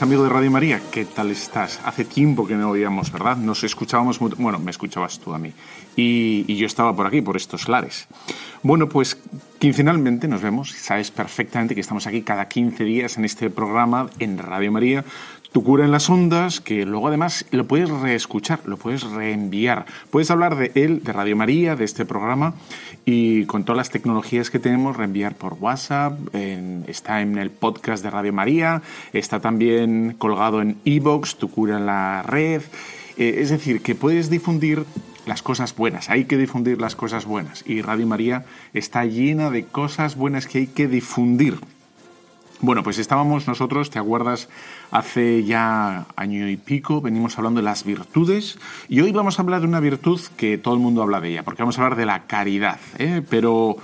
Amigo de Radio María. ¿Qué tal estás? Hace tiempo que no oíamos, ¿verdad? Nos escuchábamos, muy... bueno, me escuchabas tú a mí. Y, y, yo estaba por aquí, por estos lares. Bueno, pues quincenalmente nos vemos. Sabes perfectamente que estamos aquí cada 15 días en este programa en Radio María, tu cura en las ondas, que luego además lo puedes reescuchar, lo puedes reenviar. Puedes hablar de él, de Radio María, de este programa, y con todas las tecnologías que tenemos, reenviar por WhatsApp, en, está en el podcast de Radio María, está también colgado en Evox, tu cura en la red. Eh, es decir, que puedes difundir las cosas buenas, hay que difundir las cosas buenas. Y Radio María está llena de cosas buenas que hay que difundir. Bueno, pues estábamos nosotros, ¿te acuerdas? Hace ya año y pico venimos hablando de las virtudes y hoy vamos a hablar de una virtud que todo el mundo habla de ella, porque vamos a hablar de la caridad, ¿eh? pero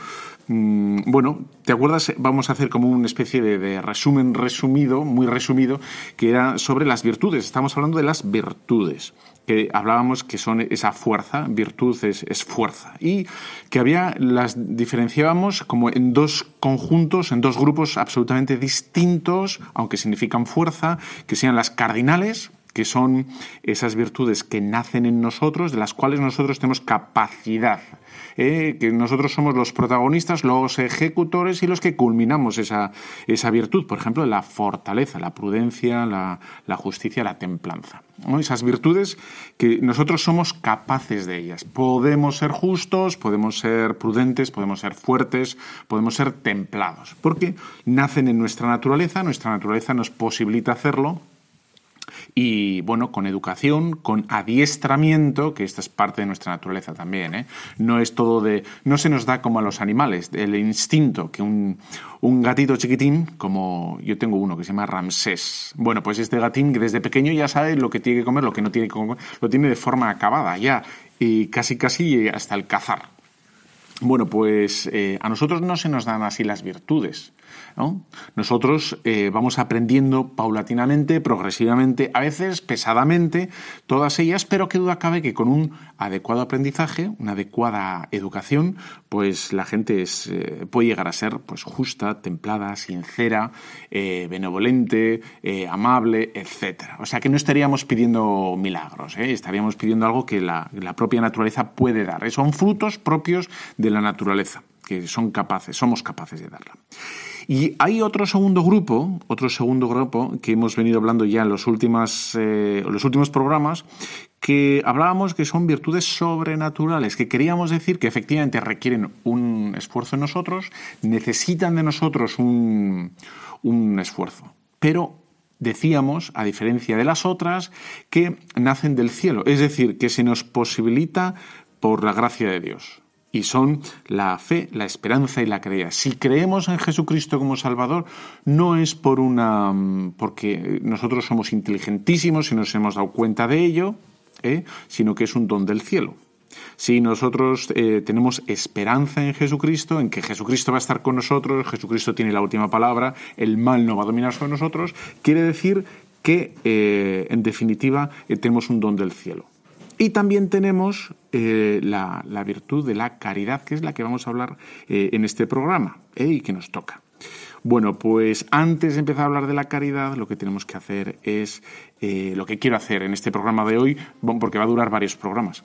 bueno, ¿te acuerdas? Vamos a hacer como una especie de, de, resumen resumido, muy resumido, que era sobre las virtudes, estamos hablando de las virtudes que hablábamos que son esa fuerza, virtud es, es, fuerza, y que había, las diferenciábamos como en dos conjuntos, en dos grupos absolutamente distintos, aunque significan fuerza, que sean las cardinales, que son esas virtudes que nacen en nosotros, de las cuales nosotros tenemos capacidad eh, que nosotros somos los protagonistas, los ejecutores y los que culminamos esa, esa virtud, por ejemplo, la fortaleza, la prudencia, la, la justicia, la templanza. Esas virtudes que nosotros somos capaces de ellas. Podemos ser justos, podemos ser prudentes, podemos ser fuertes, podemos ser templados, porque nacen en nuestra naturaleza, nuestra naturaleza nos posibilita hacerlo y bueno, con educación, con adiestramiento, que esta es parte de nuestra naturaleza también, ¿eh? no es todo de, no se nos da como a los animales, el instinto que un, un gatito chiquitín, como yo tengo uno que se llama Ramsés, bueno, pues este gatín desde pequeño ya sabe lo que tiene que comer, lo que no tiene que comer, lo tiene de forma acabada ya, y casi casi hasta el cazar. Bueno, pues eh, a nosotros no se nos dan así las virtudes. ¿No? Nosotros eh, vamos aprendiendo paulatinamente, progresivamente, a veces pesadamente, todas ellas, pero qué duda cabe que con un adecuado aprendizaje, una adecuada educación, pues la gente eh, puede llegar a ser pues, justa, templada, sincera, eh, benevolente, amable, etc. O sea que no estaríamos pidiendo milagros, estaríamos pidiendo algo que la, la propia naturaleza puede dar. Son frutos propios de la naturaleza, que son capaces, somos capaces de darla. Y hay otro segundo grupo, otro segundo grupo que hemos venido hablando ya en los, eh, los últimos programas, que hablábamos que son virtudes sobrenaturales, que queríamos decir que efectivamente requieren un esfuerzo en nosotros, necesitan de nosotros un, un esfuerzo, pero decíamos, a diferencia de las otras, que nacen del cielo, es decir, que se nos posibilita por la gracia de Dios y son la fe, la esperanza y la creencia. Si creemos en Jesucristo como Salvador, no es por una porque nosotros somos inteligentísimos y nos hemos dado cuenta de ello, ¿eh? sino que es un don del cielo. Si nosotros eh, tenemos esperanza en Jesucristo, en que Jesucristo va a estar con nosotros, Jesucristo tiene la última palabra, el mal no va a dominar sobre nosotros, quiere decir que, eh, en definitiva, tenemos un don del cielo. Y también tenemos eh, la, virtud de la caridad, que es la que vamos a hablar eh, en este programa eh, y que nos toca. Bueno, pues antes de empezar a hablar de la caridad, lo que tenemos que hacer es lo que quiero hacer en este programa de hoy, porque va a durar varios programas.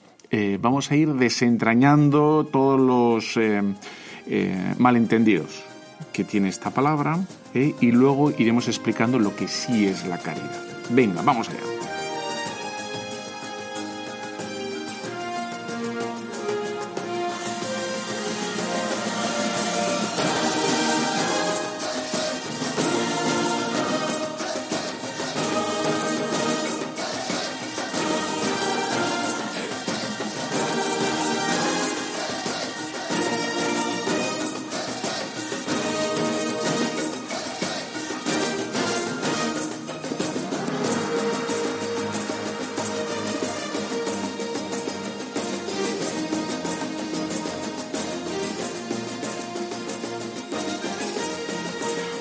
vamos a ir desentrañando todos los malentendidos que tiene esta palabra y luego iremos explicando lo que sí es la caridad. Venga, vamos allá.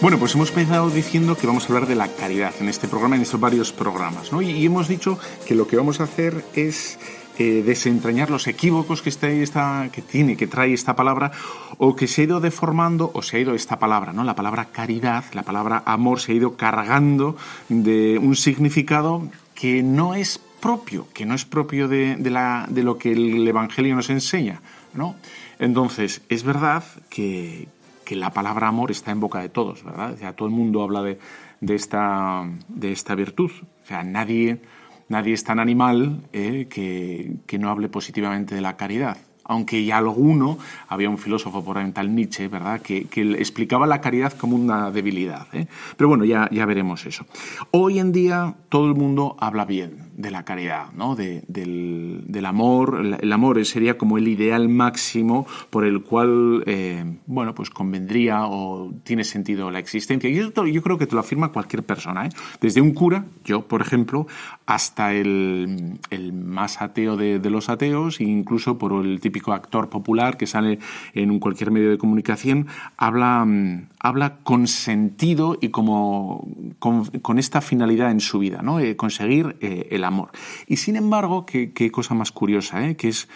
Bueno, pues hemos empezado diciendo que vamos a hablar de la caridad en este programa, en estos varios programas, ¿no? Y, hemos dicho que lo que vamos a hacer es eh, desentrañar los equívocos que, está, que tiene, que trae esta palabra, o que se ha ido deformando, o se ha ido esta palabra, ¿no? La palabra caridad, la palabra amor, se ha ido cargando de un significado que no es propio, que no es propio de, de lo que el Evangelio nos enseña, ¿no? Entonces, es verdad que, que la palabra amor está en boca de todos, ¿verdad? O todo el mundo habla de, de, esta, de esta virtud. O sea, nadie, nadie es tan animal eh, que, que no hable positivamente de la caridad aunque ya alguno, había un filósofo por ahí, tal Nietzsche, ¿verdad?, que, explicaba la caridad como una debilidad. ¿eh? Pero bueno, ya, ya veremos eso. Hoy en día todo el mundo habla bien de la caridad, ¿no? del, amor. El amor sería como el ideal máximo por el cual, eh, bueno, pues convendría o tiene sentido la existencia. Y esto yo creo que te lo afirma cualquier persona, ¿eh? Desde un cura, yo, por ejemplo, hasta el, más ateo de, los ateos, incluso por el típico actor popular que sale en cualquier medio de comunicación, habla, mm, habla con sentido y como con, esta finalidad en su vida, ¿no? Eh, conseguir eh, el amor. Y sin embargo, qué, cosa más curiosa, ¿eh? que es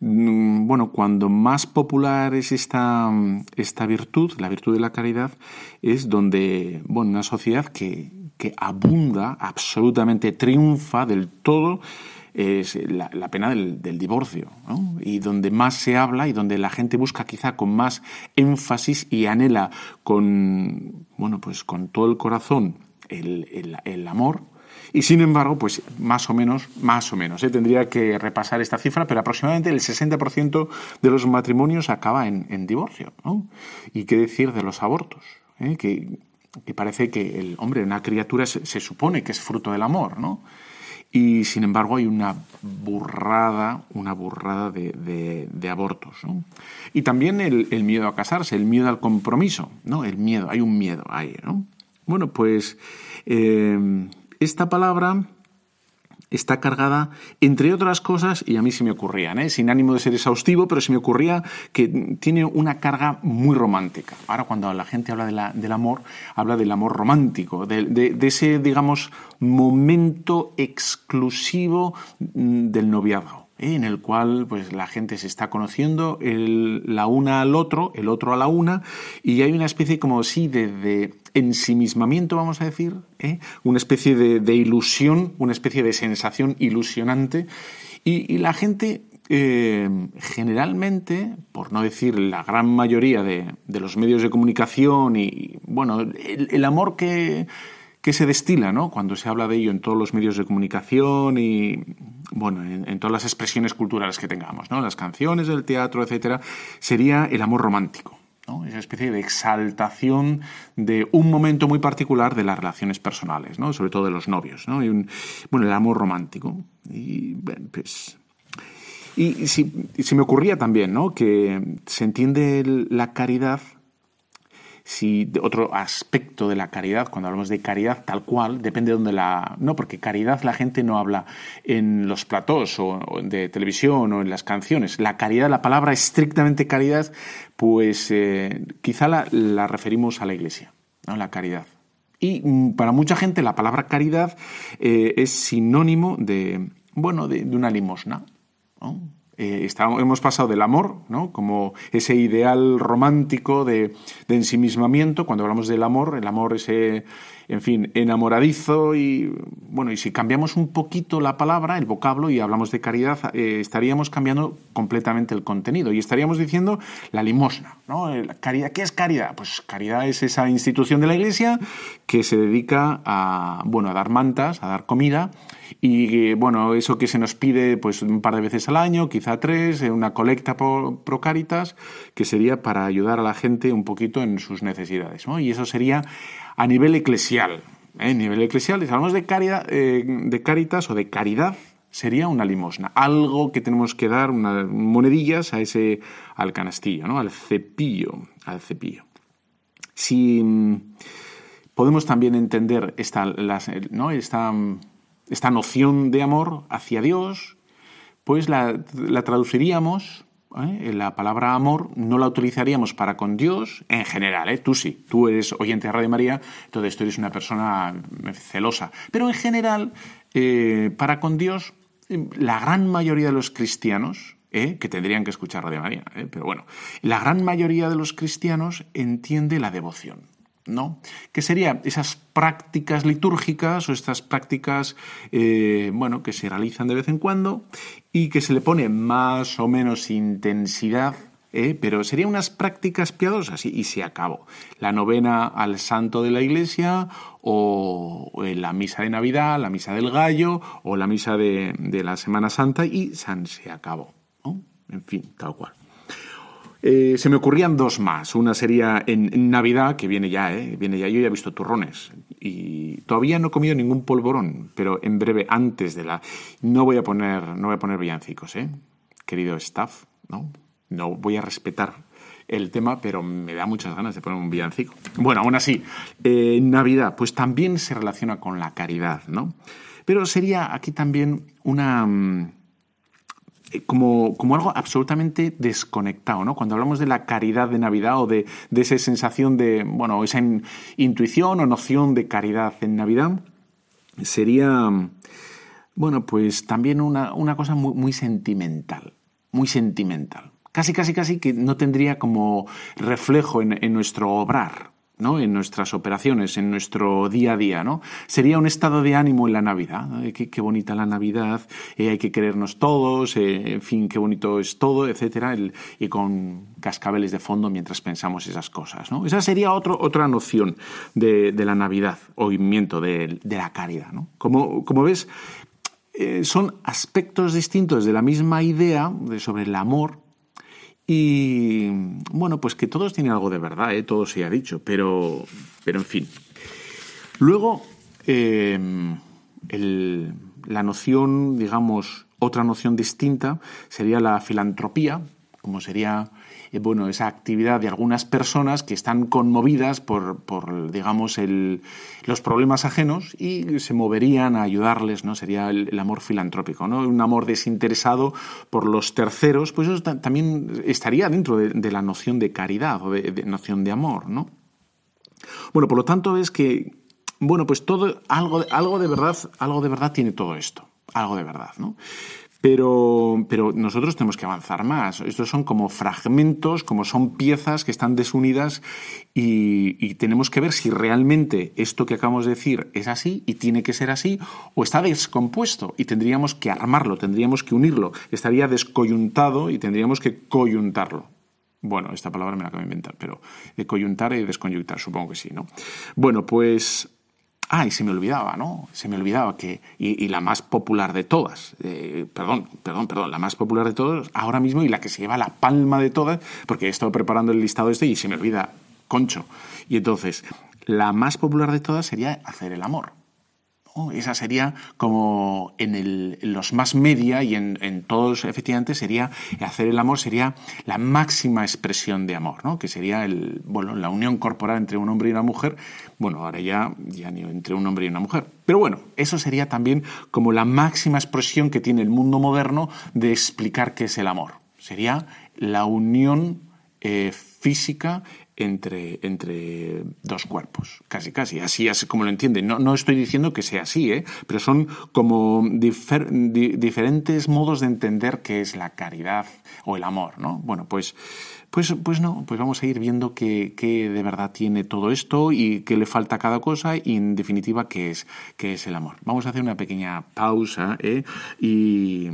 mm, bueno, cuando más popular es esta, esta virtud, la virtud de la caridad, es donde, bueno, una sociedad que, que abunda, absolutamente triunfa del todo es la, pena del, divorcio, y donde más se habla y donde la gente busca quizá con más énfasis y anhela con, bueno, pues con todo el corazón el, amor, y sin embargo, pues más o menos, más o menos, ¿eh? tendría que repasar esta cifra, pero aproximadamente el 60% de los matrimonios acaba en, divorcio. ¿Y qué decir de los abortos? ¿Eh? Que, parece que el hombre, una criatura, se, supone que es fruto del amor, ¿no? y sin embargo hay una burrada, una burrada de, abortos. Y también el, miedo a casarse, el miedo al compromiso, ¿no? El miedo, hay un miedo ahí, ¿no? Bueno, pues eh, esta palabra está cargada, entre otras cosas, y a mí se me ocurrían, ¿eh? sin ánimo de ser exhaustivo, pero se me ocurría que tiene una carga muy romántica. Ahora cuando la gente habla de la, del amor, habla del amor romántico, de, ese, digamos, momento exclusivo mm, del noviazgo. En el cual pues la gente se está conociendo la una al otro, el otro a la una, y hay una especie como sí de ensimismamiento, vamos a decir, ¿eh? una especie de, ilusión, una especie de sensación ilusionante, y, la gente eh, generalmente, por no decir la gran mayoría de, los medios de comunicación y, bueno, el, amor que, que, se destila, ¿no? Cuando se habla de ello en todos los medios de comunicación y, bueno, en, todas las expresiones culturales que tengamos, ¿no? Las canciones, el teatro, etcétera, sería el amor romántico. Esa especie de exaltación de un momento muy particular de las relaciones personales, ¿no? sobre todo de los novios, ¿no? bueno, el amor romántico. Y, pues, y si, me ocurría también ¿no? que se entiende la caridad si otro aspecto de la caridad, cuando hablamos de caridad tal cual, depende de dónde la... No, porque caridad la gente no habla en los platós o, de televisión o en las canciones. La caridad, la palabra estrictamente caridad, pues eh, quizá la, referimos a la iglesia, ¿no? la caridad. Y mm, para mucha gente la palabra caridad eh, es sinónimo de, bueno, de, una limosna. Eh, hemos pasado del amor, ¿no? como ese ideal romántico de, ensimismamiento, cuando hablamos del amor, el amor ese, en fin, enamoradizo y, bueno, y si cambiamos un poquito la palabra, el vocablo, y hablamos de caridad, eh, estaríamos cambiando completamente el contenido y estaríamos diciendo la limosna, ¿no? caridad, ¿Qué es caridad? Pues caridad es esa institución de la Iglesia que se dedica a, bueno, a dar mantas, a dar comida, y bueno, eso que se nos pide pues un par de veces al año, quizá tres, eh, una colecta por Procaritas, que sería para ayudar a la gente un poquito en sus necesidades. Y eso sería a nivel eclesial. ¿eh? A nivel eclesial, si hablamos de, caridad, eh, de caritas o de caridad, sería una limosna, algo que tenemos que dar, monedillas a ese, al canastillo, ¿no? al cepillo, al cepillo. Si mm, podemos también entender esta, ¿no? esta esta noción de amor hacia Dios, pues la, traduciríamos ¿eh? La palabra amor no la utilizaríamos para con Dios en general, ¿eh? tú sí, tú eres oyente de Radio María, entonces tú eres una persona celosa, pero en general, eh, para con Dios, la gran mayoría de los cristianos, ¿eh? que tendrían que escuchar Radio María, pero bueno, la gran mayoría de los cristianos entiende la devoción. ¿No? Que serían esas prácticas litúrgicas o estas prácticas, eh, bueno, que se realizan de vez en cuando y que se le pone más o menos intensidad, ¿eh? pero serían unas prácticas piadosas y, se acabó. La novena al santo de la iglesia o la misa de Navidad, la misa del gallo o la misa de, la Semana Santa y se acabó. En fin, tal cual. Eh, se me ocurrían dos más. Una sería en, Navidad, que viene ya, ¿eh? Viene ya. Yo ya he visto turrones y todavía no he comido ningún polvorón, pero en breve, antes de la... No voy a poner, no voy a poner villancicos, ¿eh? Querido staff, ¿no? No voy a respetar el tema, pero me da muchas ganas de poner un villancico. Bueno, aún así, eh, Navidad, pues también se relaciona con la caridad, ¿no? Pero sería aquí también una eh, como, algo absolutamente desconectado, ¿no? Cuando hablamos de la caridad de Navidad o de, esa sensación de, bueno, esa intuición o noción de caridad en Navidad, sería, bueno, pues también una, cosa muy, sentimental, muy sentimental. Casi, casi, casi que no tendría como reflejo en nuestro obrar, en nuestras operaciones, en nuestro día a día. ¿no? Sería un estado de ánimo en la Navidad. Qué, bonita la Navidad, eh, hay que querernos todos, eh, en fin, qué bonito es todo, etcétera, y con cascabeles de fondo mientras pensamos esas cosas. ¿no? Esa sería otra noción de, la Navidad, o movimiento de, la caridad. ¿no? Como, como ves, eh, son aspectos distintos de la misma idea sobre el amor y bueno, pues que todos tienen algo de verdad, ¿eh? todo se ha dicho, pero, pero en fin. Luego, em, la noción, digamos, otra noción distinta sería la filantropía, como sería eh, bueno, esa actividad de algunas personas que están conmovidas por, por digamos, los problemas ajenos y se moverían a ayudarles, ¿no? Sería el, amor filantrópico, ¿no? Un amor desinteresado por los terceros, pues eso también estaría dentro de, la noción de caridad o de, noción de amor, ¿no? Bueno, por lo tanto es que, bueno, pues todo, algo, algo de verdad, algo de verdad tiene todo esto, algo de verdad, ¿no? Pero, pero nosotros tenemos que avanzar más. Estos son como fragmentos, como son piezas que están desunidas y, tenemos que ver si realmente esto que acabamos de decir es así y tiene que ser así o está descompuesto y tendríamos que armarlo, tendríamos que unirlo. Estaría descoyuntado y tendríamos que coyuntarlo. Bueno, esta palabra me la acabo de inventar, pero coyuntar y desconyuntar, supongo que sí, ¿no? Bueno, pues Ah, y se me olvidaba, ¿no? Se me olvidaba que, y, la más popular de todas, eh, perdón, perdón, perdón, la más popular de todas ahora mismo y la que se lleva la palma de todas, porque he estado preparando el listado este y se me olvida, concho. Y entonces, la más popular de todas sería hacer el amor. Esa sería como en, los más media y en, todos, efectivamente, sería hacer el amor, sería la máxima expresión de amor, ¿no? que sería el, bueno, la unión corporal entre un hombre y una mujer. Bueno, ahora ya, ya ni entre un hombre y una mujer. Pero bueno, eso sería también como la máxima expresión que tiene el mundo moderno de explicar qué es el amor. Sería la unión eh, física entre, entre dos cuerpos, casi, casi, así es como lo entienden. No, no estoy diciendo que sea así, ¿eh? pero son como diferentes modos de entender qué es la caridad o el amor, ¿no? Bueno, pues, pues, pues no, pues vamos a ir viendo qué, de verdad tiene todo esto y qué le falta a cada cosa y en definitiva qué es, qué es el amor. Vamos a hacer una pequeña pausa ¿eh? y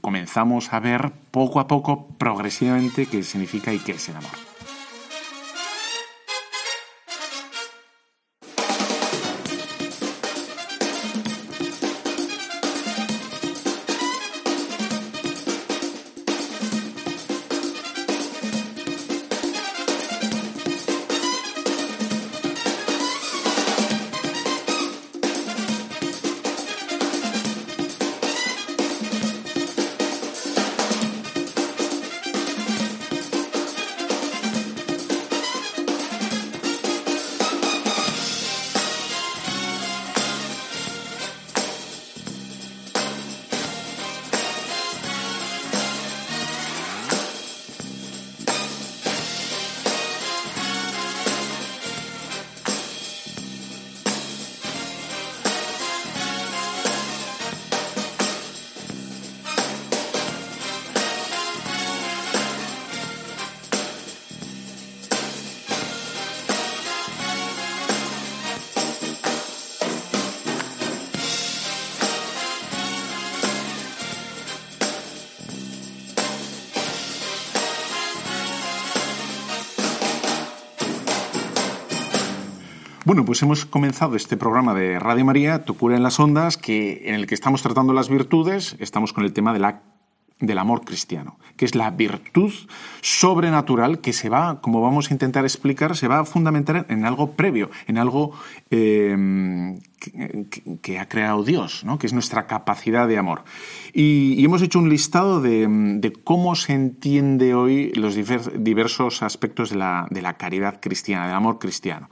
comenzamos a ver poco a poco, progresivamente, qué significa y qué es el amor. Bueno, pues hemos comenzado este programa de Radio María, Tu cura en las ondas, que, en el que estamos tratando las virtudes, estamos con el tema del amor cristiano, que es la virtud sobrenatural que se va, como vamos a intentar explicar, se va a fundamentar en algo previo, en algo eh, que, ha creado Dios, ¿no? que es nuestra capacidad de amor. Y, hemos hecho un listado de, cómo se entiende hoy los diversos aspectos de la, caridad cristiana, del amor cristiano.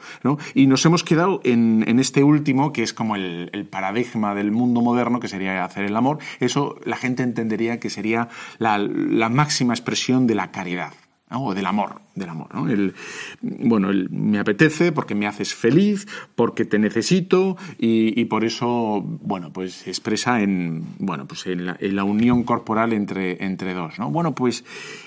Y nos hemos quedado en, este último, que es como el, paradigma del mundo moderno, que sería hacer el amor. Eso la gente entendería que sería la máxima expresión de la caridad o del amor, del amor. ¿no? El, bueno, el, me apetece porque me haces feliz, porque te necesito y, por eso, bueno, pues se expresa en, bueno, pues en la, unión corporal entre, entre dos. ¿no? Bueno, pues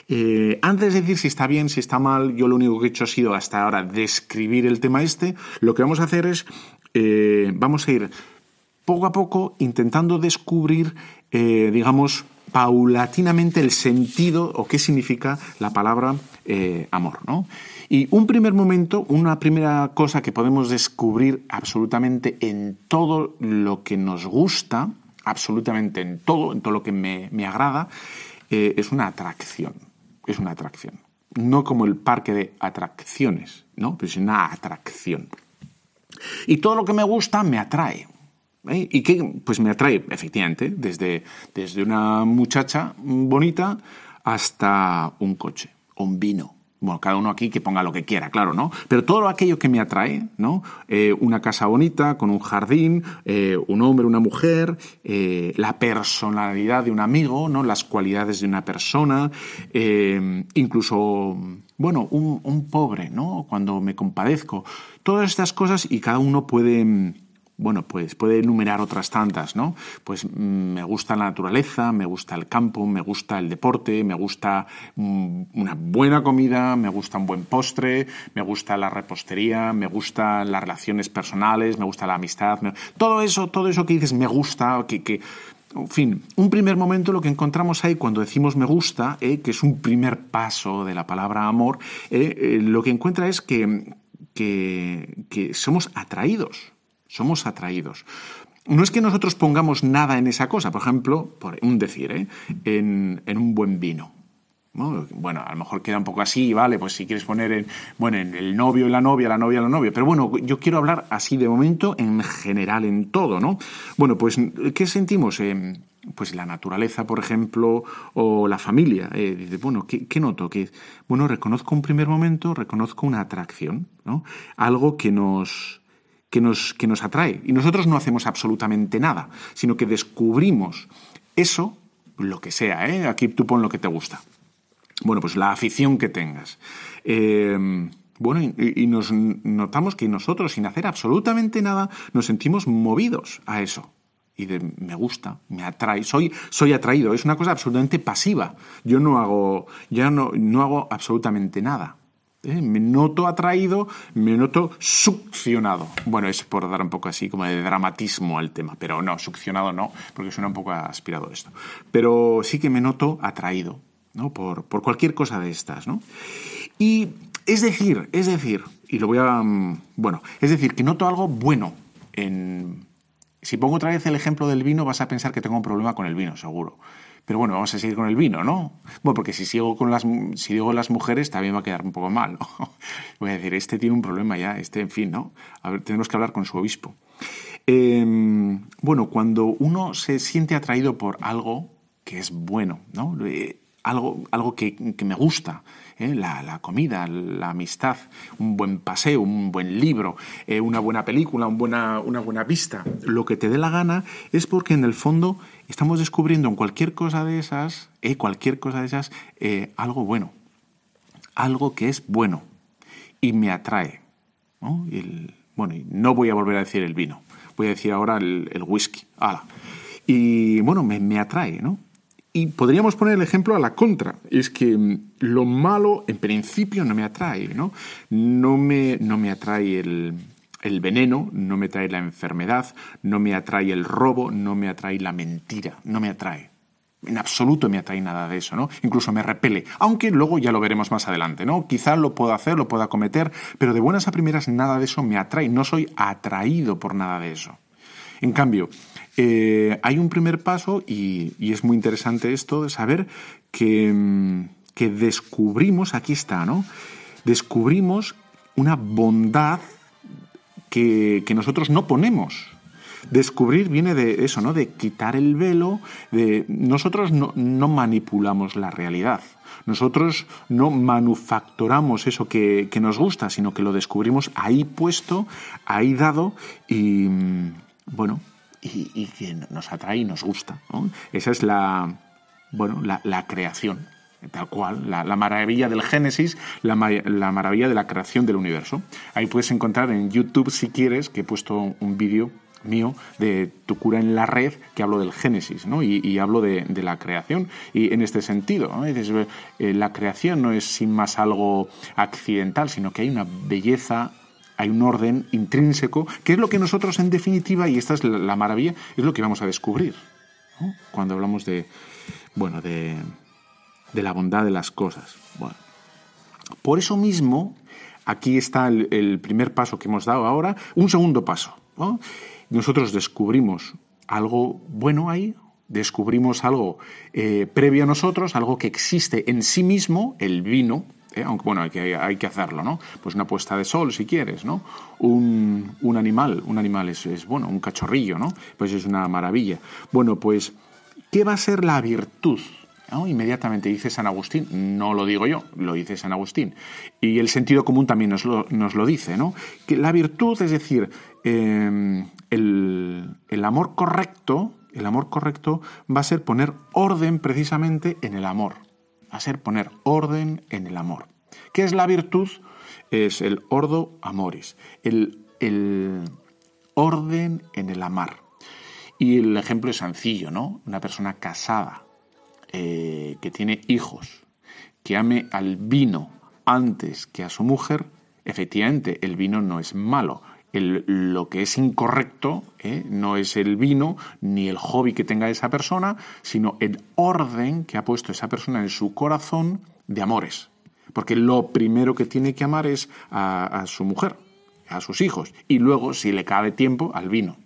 eh, antes de decir si está bien, si está mal, yo lo único que he hecho ha sido hasta ahora describir el tema este. Lo que vamos a hacer es, eh, vamos a ir poco a poco intentando descubrir, eh, digamos, paulatinamente el sentido o qué significa la palabra eh, amor. ¿no? Y un primer momento, una primera cosa que podemos descubrir absolutamente en todo lo que nos gusta, absolutamente en todo, en todo lo que me, agrada, eh, es una atracción. Es una atracción. No como el parque de atracciones, ¿no? Pero es una atracción. Y todo lo que me gusta me atrae. ¿Eh? ¿Y qué? Pues me atrae, efectivamente, desde, desde una muchacha bonita hasta un coche, un vino. Bueno, cada uno aquí que ponga lo que quiera, claro, ¿no? Pero todo aquello que me atrae, ¿no? Eh, una casa bonita, con un jardín, eh, un hombre, una mujer, la personalidad de un amigo, ¿no? Las cualidades de una persona, incluso, bueno, un, un pobre, ¿no? Cuando me compadezco. Todas estas cosas y cada uno puede bueno, pues puede enumerar otras tantas, ¿no? Pues mm, me gusta la naturaleza, me gusta el campo, me gusta el deporte, me gusta mm, una buena comida, me gusta un buen postre, me gusta la repostería, me gustan las relaciones personales, me gusta la amistad, todo eso, todo eso que dices me gusta, que, en fin, un primer momento lo que encontramos ahí cuando decimos me gusta, eh, que es un primer paso de la palabra amor, eh, eh, lo que encuentra es que, que somos atraídos somos atraídos. No es que nosotros pongamos nada en esa cosa, por ejemplo, por un decir, ¿eh? en, un buen vino. Bueno, a lo mejor queda un poco así, ¿vale? Pues si quieres poner en, bueno, en el novio y la novia, la novia y la novia. Pero bueno, yo quiero hablar así de momento en general, en todo, ¿no? Bueno, pues, ¿qué sentimos? pues la naturaleza, por ejemplo, o la familia. Eh, bueno, ¿qué, ¿qué, noto? Que, bueno, reconozco un primer momento, reconozco una atracción, ¿no? Algo que nos, que nos, que nos atrae. Y nosotros no hacemos absolutamente nada, sino que descubrimos eso, lo que sea, ¿eh? aquí tú pon lo que te gusta. Bueno, pues la afición que tengas. Eh, bueno, y, nos notamos que nosotros, sin hacer absolutamente nada, nos sentimos movidos a eso. Y de me gusta, me atrae, soy, soy atraído. Es una cosa absolutamente pasiva. Yo no hago, ya no, no hago absolutamente nada. ¿Eh? Me noto atraído, me noto succionado. Bueno, es por dar un poco así como de dramatismo al tema, pero no, succionado no, porque suena un poco aspirado esto. Pero sí que me noto atraído, ¿no? Por, por cualquier cosa de estas, ¿no? Y es decir, es decir, y lo voy a... Mm, bueno, es decir, que noto algo bueno en... Si pongo otra vez el ejemplo del vino, vas a pensar que tengo un problema con el vino, seguro. Pero bueno, vamos a seguir con el vino, ¿no? Bueno, porque si sigo con las, si digo las mujeres, también va a quedar un poco mal. Voy a decir, este tiene un problema ya, este, en fin, ¿no? A ver, tenemos que hablar con su obispo. Em, bueno, cuando uno se siente atraído por algo que es bueno, ¿no? Eh, algo, algo que, me gusta, ¿eh? la, comida, la amistad, un buen paseo, un buen libro, eh, una buena película, buena, una buena vista, lo que te dé la gana, es porque en el fondo estamos descubriendo en cualquier cosa de esas, eh, cualquier cosa de esas, eh, algo bueno, algo que es bueno y me atrae. ¿no? bueno, no voy a volver a decir el vino, voy a decir ahora el, whisky. Y bueno, me, me atrae, ¿no? Y podríamos poner el ejemplo a la contra. Es que mm, lo malo en principio no me atrae, ¿no? No me, no me atrae el, el veneno, no me trae la enfermedad, no me atrae el robo, no me atrae la mentira, no me atrae. En absoluto me atrae nada de eso, ¿no? Incluso me repele. Aunque luego ya lo veremos más adelante, ¿no? Quizá lo pueda hacer, lo pueda cometer, pero de buenas a primeras nada de eso me atrae. No soy atraído por nada de eso. En cambio, eh, hay un primer paso, y, es muy interesante esto, de saber que, mm, que descubrimos, aquí está, ¿no? Descubrimos una bondad que, nosotros no ponemos. Descubrir viene de eso, ¿no? De quitar el velo, de nosotros no, manipulamos la realidad. Nosotros no manufacturamos eso que, nos gusta, sino que lo descubrimos ahí puesto, ahí dado y, bueno, y, que nos atrae y nos gusta. Esa es la, bueno, la, creación, tal cual, la, maravilla del Génesis, la, maravilla de la creación del universo. Ahí puedes encontrar en YouTube, si quieres, que he puesto un vídeo mío de Tu cura en la red, que hablo del Génesis, ¿no? Y, hablo de, la creación. Y en este sentido, eh, la creación no es sin más algo accidental, sino que hay una belleza hay un orden intrínseco, que es lo que nosotros en definitiva, y esta es la, maravilla, es lo que vamos a descubrir cuando hablamos de, bueno, de, de, la bondad de las cosas. Bueno, por eso mismo, aquí está el, primer paso que hemos dado ahora, un segundo paso. Nosotros descubrimos algo bueno ahí, descubrimos algo eh, previo a nosotros, algo que existe en sí mismo, el vino, ¿eh? aunque bueno, hay que, hay que hacerlo, ¿no? Pues una puesta de sol, si quieres, ¿no? Un, animal, un animal es, bueno, un cachorrillo, ¿no? Pues es una maravilla. Bueno, pues, ¿qué va a ser la virtud? Inmediatamente dice San Agustín, no lo digo yo, lo dice San Agustín. Y el sentido común también nos lo, dice, ¿no? Que la virtud, es decir, em, el, el amor correcto, el amor correcto va a ser poner orden precisamente en el amor a ser poner orden en el amor. ¿Qué es la virtud? Es el ordo amoris, el, orden en el amar. Y el ejemplo es sencillo, ¿no? Una persona casada eh, que tiene hijos, que ame al vino antes que a su mujer, efectivamente el vino no es malo, lo que es incorrecto ¿eh? no es el vino ni el hobby que tenga esa persona, sino el orden que ha puesto esa persona en su corazón de amores. Porque lo primero que tiene que amar es a, su mujer, a sus hijos, y luego, si le cabe tiempo, al vino.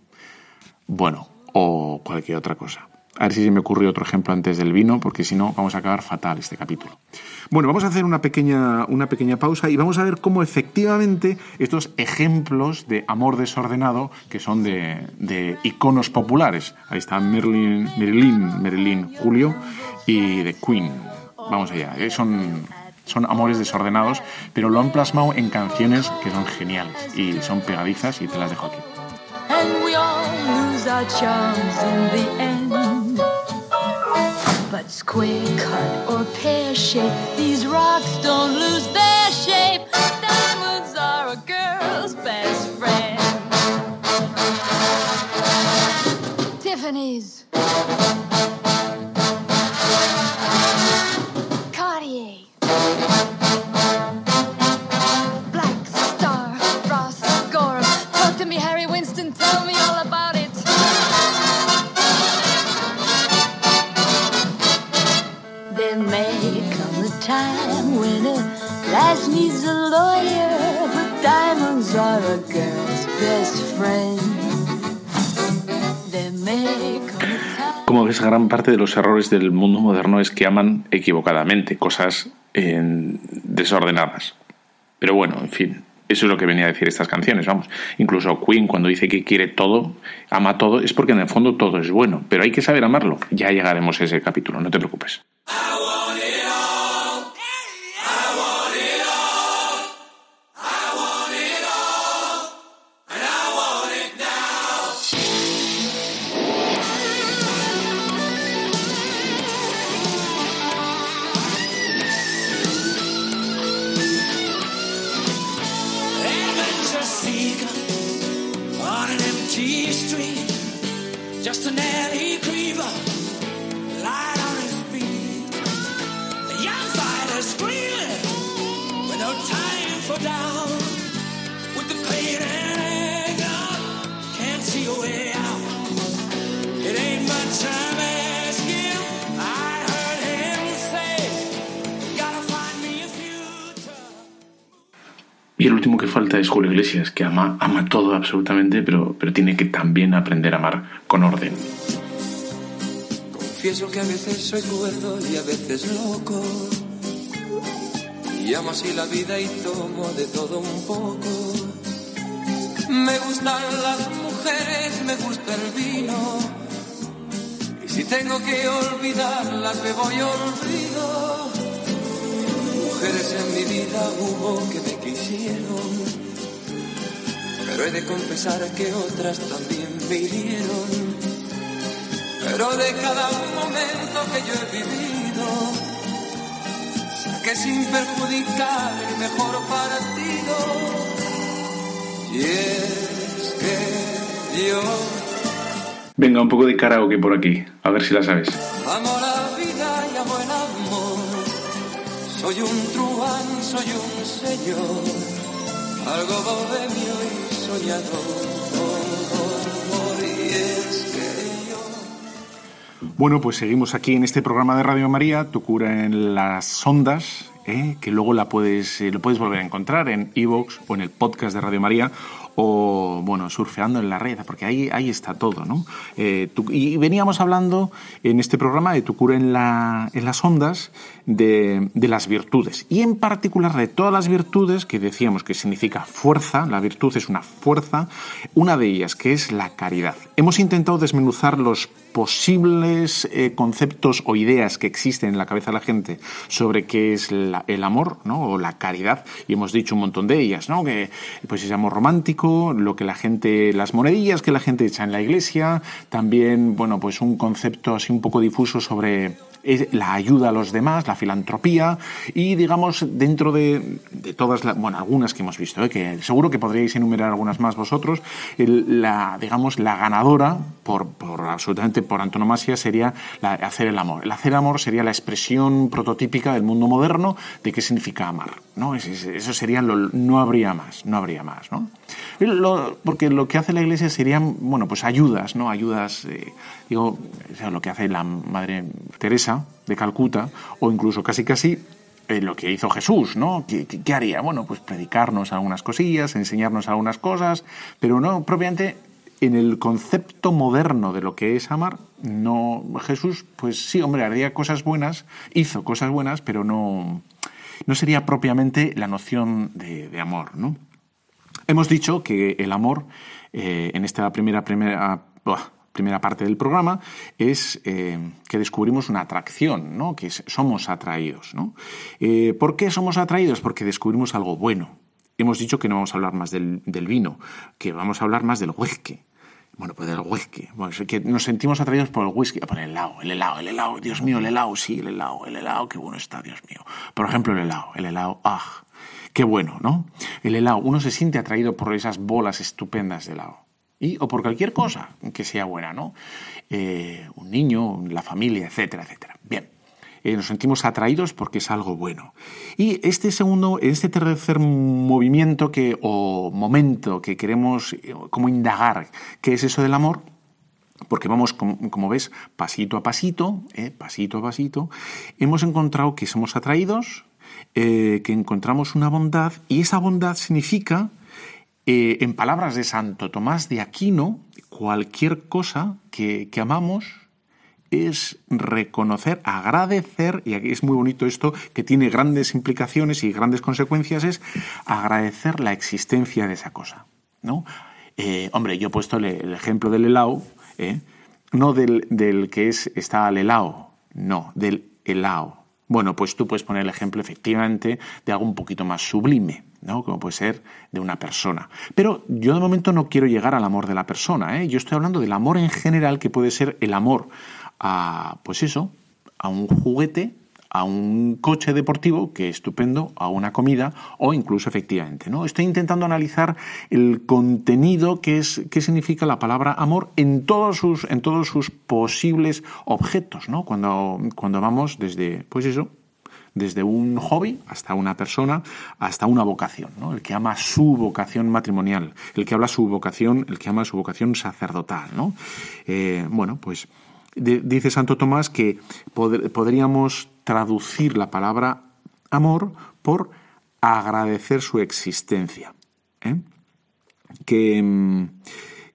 Bueno, o cualquier otra cosa. A ver si se me ocurre otro ejemplo antes del vino, porque si no vamos a acabar fatal este capítulo. Bueno, vamos a hacer una pequeña, una pequeña pausa y vamos a ver cómo efectivamente estos ejemplos de amor desordenado, que son de, iconos populares, ahí está Merlin, Merlin, Merlin Julio y de Queen. Vamos allá, eh, son, son amores desordenados, pero lo han plasmado en canciones que son geniales y son pegadizas y te las dejo aquí. Square cut or pear shape, these rocks don't lose their shape. Diamonds are a girl's best friend. Tiffany's. Como ves, gran parte de los errores del mundo moderno es que aman equivocadamente, cosas desordenadas. Pero bueno, en fin, eso es lo que venía a decir estas canciones, vamos. Incluso Queen cuando dice que quiere todo, ama todo, es porque en el fondo todo es bueno, pero hay que saber amarlo. Ya llegaremos a ese capítulo, no te preocupes. Y el último que falta es Julio Iglesias, que ama, ama todo absolutamente, pero, pero tiene que también aprender a amar con orden. Confieso que a veces soy cuerdo y a veces loco. Y amo así la vida y tomo de todo un poco. Me gustan las mujeres, me gusta el vino. Y si tengo que olvidarlas, me voy olvido. Mujeres en mi vida hubo que me quisieron. Pero he de confesar que otras también me hirieron. Pero de cada momento que yo he vivido, saqué sin perjudicar el mejor partido. Y es que yo. Venga, un poco de karaoke por aquí, a ver si la sabes. Amo Soy un truán, soy un señor, algo bohemio y soñador. Bueno, pues seguimos aquí en este programa de Radio María, Tu cura en las ondas, ¿eh? que luego la puedes, eh, lo puedes volver a encontrar en iVoox o en el podcast de Radio María o, bueno, surfeando en la red, porque ahí, ahí está todo, ¿no? Eh, y veníamos hablando en este programa de Tu cura en, la, en las ondas de, de, las virtudes, y en particular de todas las virtudes que decíamos que significa fuerza, la virtud es una fuerza, una de ellas que es la caridad. Hemos intentado desmenuzar los posibles eh, conceptos o ideas que existen en la cabeza de la gente sobre qué es el amor ¿no? o la caridad y hemos dicho un montón de ellas ¿no? que pues es amor romántico lo que la gente las monedillas que la gente echa en la iglesia también bueno pues un concepto así un poco difuso sobre la ayuda a los demás, la filantropía y, digamos, dentro de, todas, las, bueno, algunas que hemos visto, ¿eh? que seguro que podríais enumerar algunas más vosotros, la, digamos, la ganadora, por, por absolutamente por antonomasia, sería hacer el amor. El hacer amor sería la expresión prototípica del mundo moderno de qué significa amar, ¿no? Eso sería lo, no habría más, no habría más, ¿no? porque lo que hace la Iglesia serían, bueno, pues ayudas, ¿no? Ayudas, eh, digo, lo que hace la Madre Teresa de Calcuta, o incluso casi casi eh, lo que hizo Jesús, ¿no? ¿Qué, ¿Qué, haría? Bueno, pues predicarnos algunas cosillas, enseñarnos algunas cosas, pero no propiamente en el concepto moderno de lo que es amar, no Jesús, pues sí, hombre, haría cosas buenas, hizo cosas buenas, pero no, no sería propiamente la noción de, amor, ¿no? Hemos dicho que el amor, eh, en esta primera, primera, primera parte del programa, es eh, que descubrimos una atracción, ¿no? que somos atraídos. ¿no? Eh, ¿Por qué somos atraídos? Porque descubrimos algo bueno. Hemos dicho que no vamos a hablar más del, vino, que vamos a hablar más del whisky. Bueno, pues del whisky. que nos sentimos atraídos por el whisky, por el helado, el helado, el helado. Dios mío, el helado, sí, el helado, el helado, qué bueno está, Dios mío. Por ejemplo, el helado, el helado, ah, Qué bueno, ¿no? El helado, uno se siente atraído por esas bolas estupendas de helado. Y, o por cualquier cosa que sea buena, ¿no? Eh, un niño, la familia, etcétera, etcétera. Bien. Eh, nos sentimos atraídos porque es algo bueno. Y este segundo, este tercer movimiento que, o momento que queremos eh, como indagar, ¿qué es eso del amor? Porque vamos, como, ves, pasito a pasito, pasito a pasito, hemos encontrado que somos atraídos, que encontramos una bondad y esa bondad significa, eh, en palabras de Santo Tomás de Aquino, cualquier cosa que, amamos es reconocer, agradecer, y aquí es muy bonito esto, que tiene grandes implicaciones y grandes consecuencias, es agradecer la existencia de esa cosa. ¿no? Eh, hombre, yo he puesto el, ejemplo del helado, no del, del, que es, está al helado, no, del helado. Bueno, pues tú puedes poner el ejemplo efectivamente de algo un poquito más sublime, ¿no? Como puede ser de una persona. Pero yo de momento no quiero llegar al amor de la persona, ¿eh? Yo estoy hablando del amor en general, que puede ser el amor a, pues eso, a un juguete a un coche deportivo, que es estupendo, a una comida o incluso efectivamente. ¿no? Estoy intentando analizar el contenido que es qué significa la palabra amor en todos sus, en todos sus posibles objetos, ¿no? cuando, cuando vamos desde, pues eso, desde un hobby hasta una persona, hasta una vocación, ¿no? El que ama su vocación matrimonial, el que habla su vocación, el que ama su vocación sacerdotal, ¿no? Eh, bueno, pues dice Santo Tomás que podríamos traducir la palabra amor por agradecer su existencia. ¿eh? Que, mm,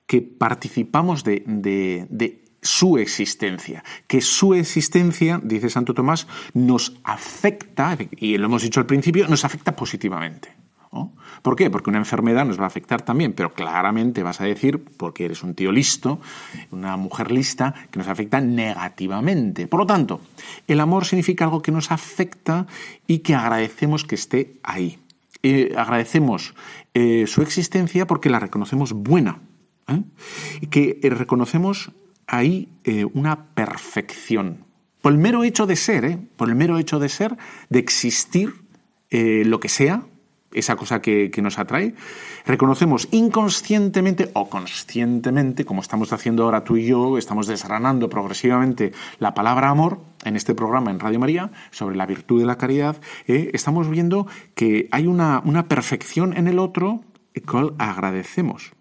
que, participamos de, de, su existencia, que su existencia, dice Santo Tomás, nos afecta, y lo hemos dicho al principio, nos afecta positivamente. ¿Por qué? Porque una enfermedad nos va a afectar también, pero claramente vas a decir, porque eres un tío listo, una mujer lista, que nos afecta negativamente. Por lo tanto, el amor significa algo que nos afecta y que agradecemos que esté ahí. agradecemos eh, su existencia porque la reconocemos buena. ¿eh? Y que eh, reconocemos ahí una perfección. Por el mero hecho de ser, por el mero hecho de ser, de existir, lo que sea, esa cosa que, nos atrae, reconocemos inconscientemente o conscientemente, como estamos haciendo ahora tú y yo, estamos desgranando progresivamente la palabra amor en este programa en Radio María sobre la virtud de la caridad, eh, estamos viendo que hay una, perfección en el otro el cual agradecemos.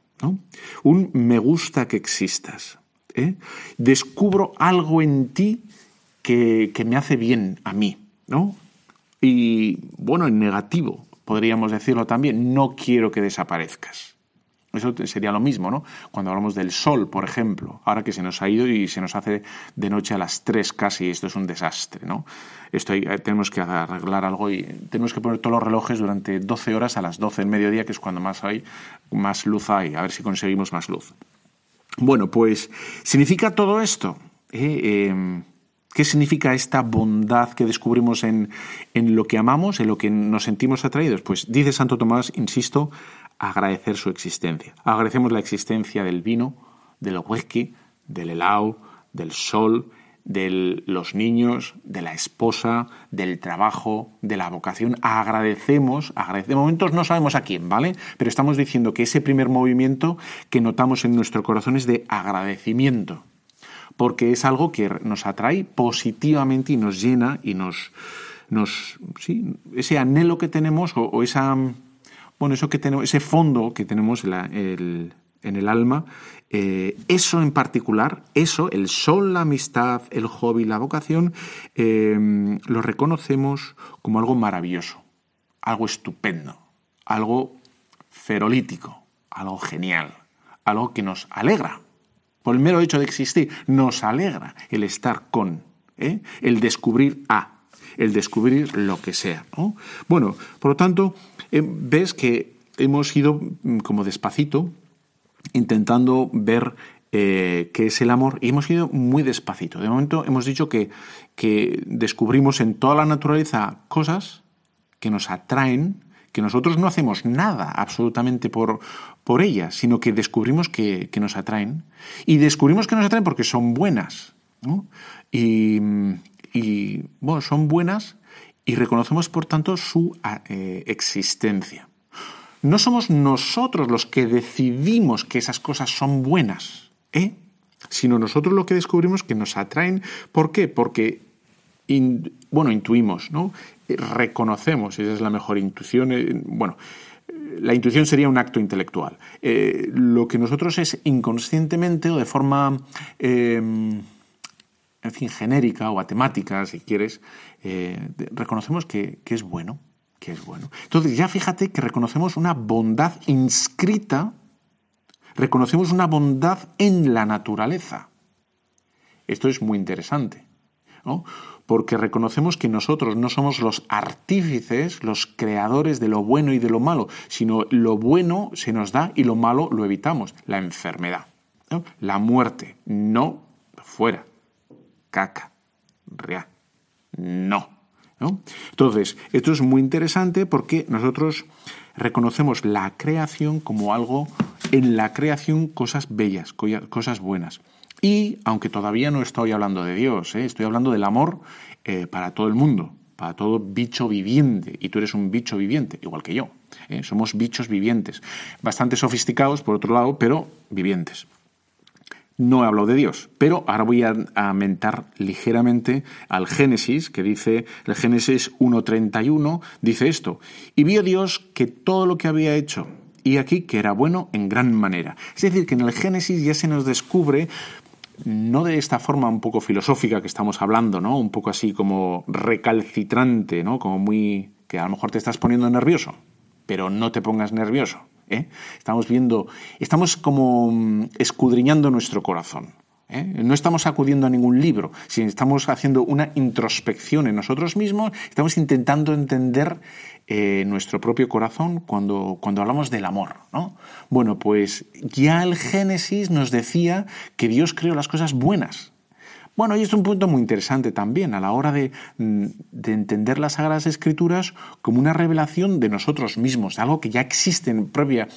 Un me gusta que existas. ¿eh? Descubro algo en ti que, que me hace bien a mí. ¿no? Y bueno, en negativo, podríamos decirlo también, no quiero que desaparezcas. Eso sería lo mismo, ¿no? Cuando hablamos del sol, por ejemplo, ahora que se nos ha ido y se nos hace de noche a las 3 casi, esto es un desastre, ¿no? Esto eh, tenemos que arreglar algo y tenemos que poner todos los relojes durante 12 horas a las 12 del mediodía, que es cuando más hay, más luz hay, a ver si conseguimos más luz. Bueno, pues significa todo esto. Eh, em, ¿Qué significa esta bondad que descubrimos en, lo que amamos, en lo que nos sentimos atraídos? Pues dice Santo Tomás, insisto, agradecer su existencia. Agradecemos la existencia del vino, del whisky, del helado, del sol, de los niños, de la esposa, del trabajo, de la vocación. Agradecemos, agradecemos, de momentos no sabemos a quién, ¿vale? Pero estamos diciendo que ese primer movimiento que notamos en nuestro corazón es de agradecimiento porque es algo que nos atrae positivamente y nos llena y nos, nos sí, ese anhelo que tenemos o, esa bueno eso que tenemos ese fondo que tenemos en, el, alma eh, eso en particular eso el sol la amistad el hobby la vocación eh, lo reconocemos como algo maravilloso algo estupendo algo ferolítico algo genial algo que nos alegra por el mero hecho de existir, nos alegra el estar con, ¿eh? el descubrir a, el descubrir lo que sea. Bueno, por lo tanto, eh, ves que hemos ido mm, como despacito intentando ver eh, qué es el amor y hemos ido muy despacito. De momento hemos dicho que, que descubrimos en toda la naturaleza cosas que nos atraen, que nosotros no hacemos nada absolutamente por, por ellas, sino que descubrimos que, nos atraen. Y descubrimos que nos atraen porque son buenas. Y, bueno, son buenas y reconocemos, por tanto, su eh, existencia. No somos nosotros los que decidimos que esas cosas son buenas, ¿eh? sino nosotros lo que descubrimos que nos atraen. ¿Por qué? Porque, bueno, intuimos, ¿no? reconocemos, esa es la mejor intuición, eh, bueno, la intuición sería un acto intelectual. Eh, lo que nosotros es inconscientemente o de forma, em, en fin, genérica o atemática, si quieres, eh, reconocemos que, es bueno, que es bueno. Entonces ya fíjate que reconocemos una bondad inscrita, reconocemos una bondad en la naturaleza. Esto es muy interesante. ¿no? Porque reconocemos que nosotros no somos los artífices, los creadores de lo bueno y de lo malo, sino lo bueno se nos da y lo malo lo evitamos, la enfermedad, la muerte, no fuera, caca, rea, no. Entonces, esto es muy interesante porque nosotros reconocemos la creación como algo, en la creación cosas bellas, cosas buenas. Y aunque todavía no estoy hablando de Dios, ¿eh? estoy hablando del amor eh, para todo el mundo, para todo bicho viviente. Y tú eres un bicho viviente, igual que yo. ¿eh? Somos bichos vivientes. Bastante sofisticados, por otro lado, pero vivientes. No he hablado de Dios, pero ahora voy a, a mentar ligeramente al Génesis, que dice, el Génesis 1.31, dice esto, y vio Dios que todo lo que había hecho, y aquí que era bueno en gran manera. Es decir, que en el Génesis ya se nos descubre no de esta forma un poco filosófica que estamos hablando, ¿no? Un poco así como recalcitrante, ¿no? Como muy que a lo mejor te estás poniendo nervioso, pero no te pongas nervioso. ¿eh? Estamos viendo, estamos como mm, escudriñando nuestro corazón. ¿Eh? No estamos acudiendo a ningún libro, sino estamos haciendo una introspección en nosotros mismos, estamos intentando entender eh, nuestro propio corazón cuando, cuando hablamos del amor. ¿no? Bueno, pues ya el Génesis nos decía que Dios creó las cosas buenas. Bueno, y es un punto muy interesante también a la hora de, mm, de, entender las Sagradas Escrituras como una revelación de nosotros mismos, algo que ya existe en propia.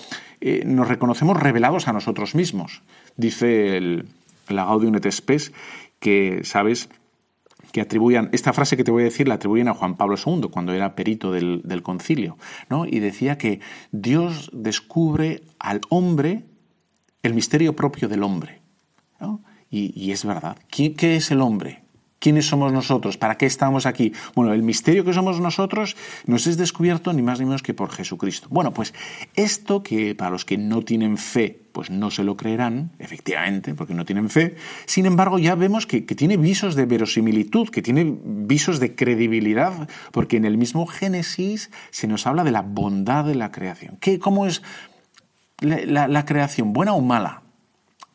Eh, nos reconocemos revelados a nosotros mismos. Dice el, la Gaudium et Spes que, ¿sabes?, que atribuían, esta frase que te voy a decir la atribuyen a Juan Pablo II cuando era perito del, del concilio, ¿no? Y decía que Dios descubre al hombre el misterio propio del hombre, ¿no? Y, y es verdad. ¿Qué, ¿Qué es el hombre? ¿Quiénes somos nosotros? ¿Para qué estamos aquí? Bueno, el misterio que somos nosotros nos es descubierto ni más ni menos que por Jesucristo. Bueno, pues esto que para los que no tienen fe, pues no se lo creerán, efectivamente, porque no tienen fe, sin embargo ya vemos que, que tiene visos de verosimilitud, que tiene visos de credibilidad, porque en el mismo Génesis se nos habla de la bondad de la creación. ¿Qué, ¿Cómo es la, creación? ¿Buena o mala?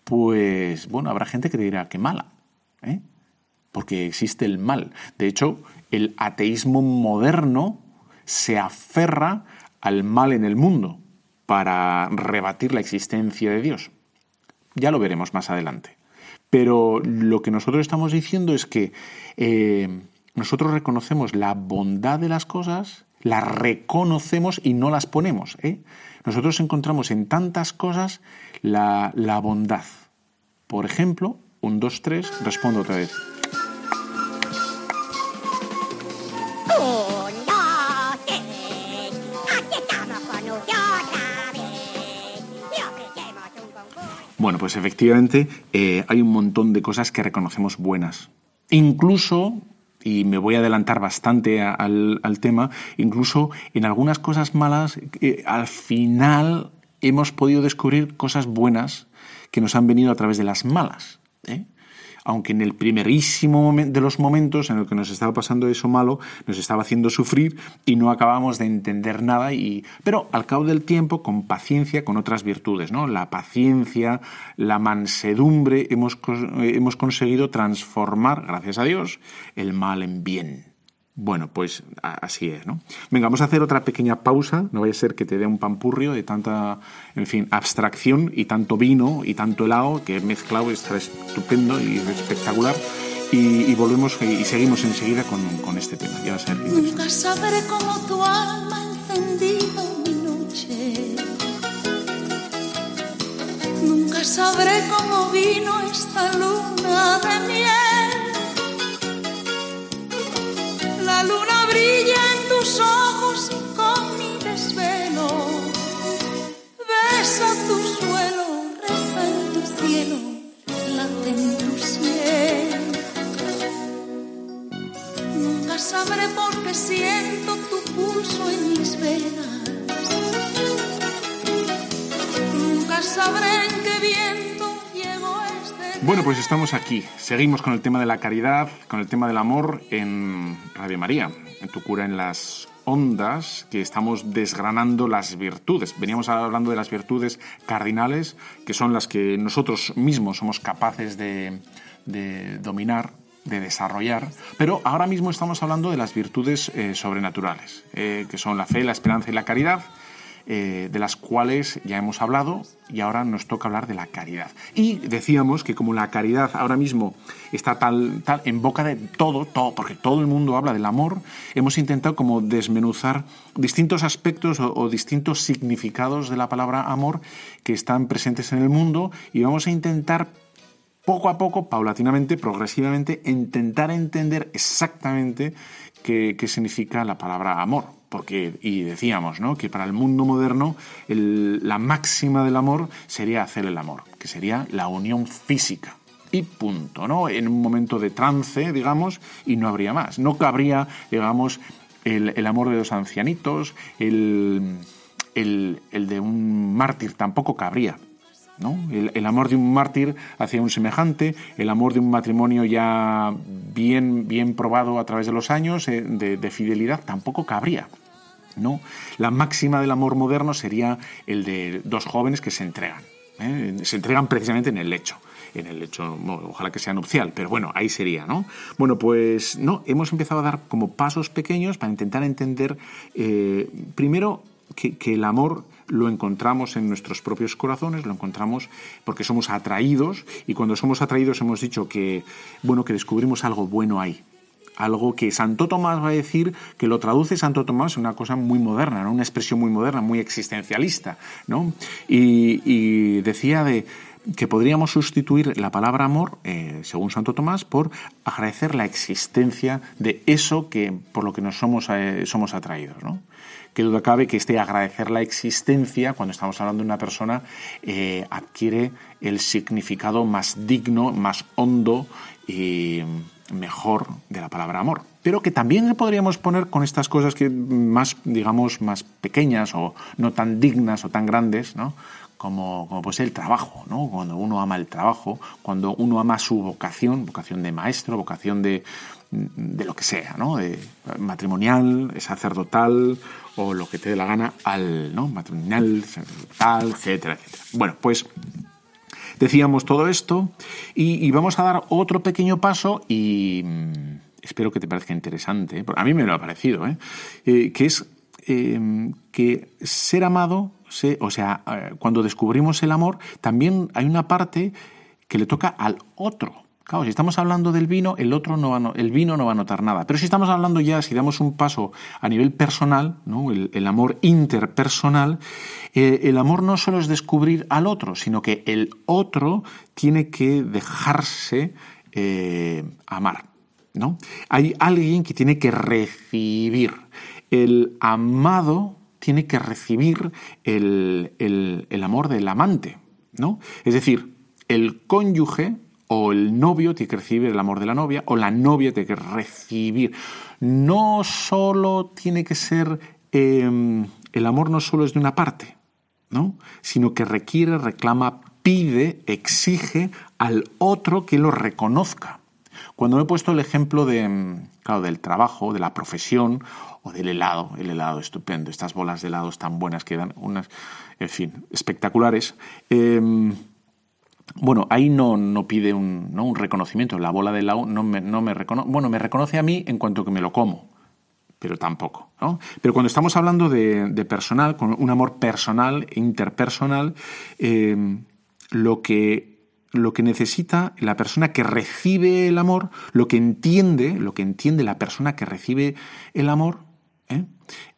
Pues bueno, habrá gente que dirá que mala. ¿eh? Porque existe el mal. De hecho, el ateísmo moderno se aferra al mal en el mundo para rebatir la existencia de Dios. Ya lo veremos más adelante. Pero lo que nosotros estamos diciendo es que eh, nosotros reconocemos la bondad de las cosas, las reconocemos y no las ponemos. ¿eh? Nosotros encontramos en tantas cosas la, la bondad. Por ejemplo, un, dos, tres, respondo otra vez. Bueno, pues efectivamente eh, hay un montón de cosas que reconocemos buenas. Incluso, y me voy a adelantar bastante al, al, tema, incluso en algunas cosas malas, eh, al final hemos podido descubrir cosas buenas que nos han venido a través de las malas. ¿eh? Aunque en el primerísimo de los momentos en el que nos estaba pasando eso malo, nos estaba haciendo sufrir y no acabamos de entender nada. Y, pero al cabo del tiempo, con paciencia, con otras virtudes, ¿no? La paciencia, la mansedumbre, hemos, hemos conseguido transformar, gracias a Dios, el mal en bien. Bueno, pues así es, ¿no? Venga, vamos a hacer otra pequeña pausa, no vaya a ser que te dé un pampurrio de tanta, en fin, abstracción y tanto vino y tanto helado que mezclado está estupendo y espectacular. Y, y volvemos y, seguimos enseguida con, con, este tema. Va a ser Nunca sabré cómo tu alma ha encendido mi noche. Nunca sabré cómo vino esta luna de miel. La luna brilla en tus ojos y con mi desvelo. Besa tu suelo, reza en tu cielo, late en tu cielo. Nunca sabré por qué siento tu pulso en mis venas. Nunca sabré en qué viento bueno, pues estamos aquí. Seguimos con el tema de la caridad, con el tema del amor en Radio María, en tu cura en las ondas, que estamos desgranando las virtudes. Veníamos hablando de las virtudes cardinales, que son las que nosotros mismos somos capaces de, dominar, de desarrollar, pero ahora mismo estamos hablando de las virtudes eh, sobrenaturales, eh, que son la fe, la esperanza y la caridad eh, de las cuales ya hemos hablado y ahora nos toca hablar de la caridad. Y decíamos que como la caridad ahora mismo está tal, tal en boca de todo, todo, porque todo el mundo habla del amor, hemos intentado como desmenuzar distintos aspectos o, o distintos significados de la palabra amor que están presentes en el mundo y vamos a intentar poco a poco, paulatinamente, progresivamente, intentar entender exactamente qué, qué significa la palabra amor porque, y decíamos, ¿no? Que para el mundo moderno la máxima del amor sería hacer el amor, que sería la unión física. Y punto, ¿no? En un momento de trance, digamos, y no habría más. No cabría, digamos, el, el amor de los ancianitos, el, el, el de un mártir tampoco cabría. ¿No? El, amor de un mártir hacia un semejante, el amor de un matrimonio ya bien, bien probado a través de los años, eh, de, fidelidad, tampoco cabría. ¿No? La máxima del amor moderno sería el de dos jóvenes que se entregan. ¿eh? Se entregan precisamente en el lecho. En el lecho, ojalá que sea nupcial, pero bueno, ahí sería, ¿no? Bueno, pues no, hemos empezado a dar como pasos pequeños para intentar entender, eh, primero, que, que el amor lo encontramos en nuestros propios corazones, lo encontramos porque somos atraídos y cuando somos atraídos hemos dicho que bueno que descubrimos algo bueno ahí, algo que Santo Tomás va a decir, que lo traduce Santo Tomás, una cosa muy moderna, ¿no? una expresión muy moderna, muy existencialista, ¿no? Y, decía de que podríamos sustituir la palabra amor, eh, según Santo Tomás, por agradecer la existencia de eso que por lo que nos somos, eh, somos atraídos, ¿no? Que duda cabe que este agradecer la existencia, cuando estamos hablando de una persona, eh, adquiere el significado más digno, más hondo y mejor de la palabra amor. Pero que también podríamos poner con estas cosas que más, digamos, más pequeñas o no tan dignas o tan grandes, ¿no? Como, como pues el trabajo, ¿no? Cuando uno ama el trabajo, cuando uno ama su vocación, vocación de maestro, vocación de, de lo que sea, ¿no? Matrimonial, sacerdotal o lo que te dé la gana al, ¿no? Matrimonial, sacerdotal, etcétera, etcétera. Bueno, pues Decíamos todo esto y, vamos a dar otro pequeño paso y mm, espero que te parezca interesante, a mí me lo ha parecido, ¿eh? Eh, que es em, que ser amado, o sea, eh, cuando descubrimos el amor, también hay una parte que le toca al otro. Claro, si estamos hablando del vino, el otro no va el vino no va a notar nada. Pero si estamos hablando ya, si damos un paso a nivel personal, el, amor interpersonal, eh, el amor no solo es descubrir al otro, sino que el otro tiene que dejarse eh, amar. ¿no? Hay alguien que tiene que recibir. El amado tiene que recibir el, el amor del amante. ¿no? Es decir, el cónyuge o el novio tiene que recibir el amor de la novia, o la novia tiene que recibir. No solo tiene que ser, em, el amor no solo es de una parte, ¿no? Sino que requiere, reclama, pide, exige al otro que lo reconozca. Cuando he puesto el ejemplo de, em, claro, del trabajo, de la profesión o del helado, el helado estupendo, estas bolas de helados tan buenas que dan unas, en fin, espectaculares. Em, bueno, ahí no, no pide un, ¿no? un, reconocimiento. La bola de helado no me, no me reconoce. Bueno, me reconoce a mí en cuanto que me lo como, pero tampoco. ¿no? Pero cuando estamos hablando de, personal, con un amor personal, interpersonal, eh, lo que lo que necesita la persona que recibe el amor, lo que entiende, lo que entiende la persona que recibe el amor, ¿eh?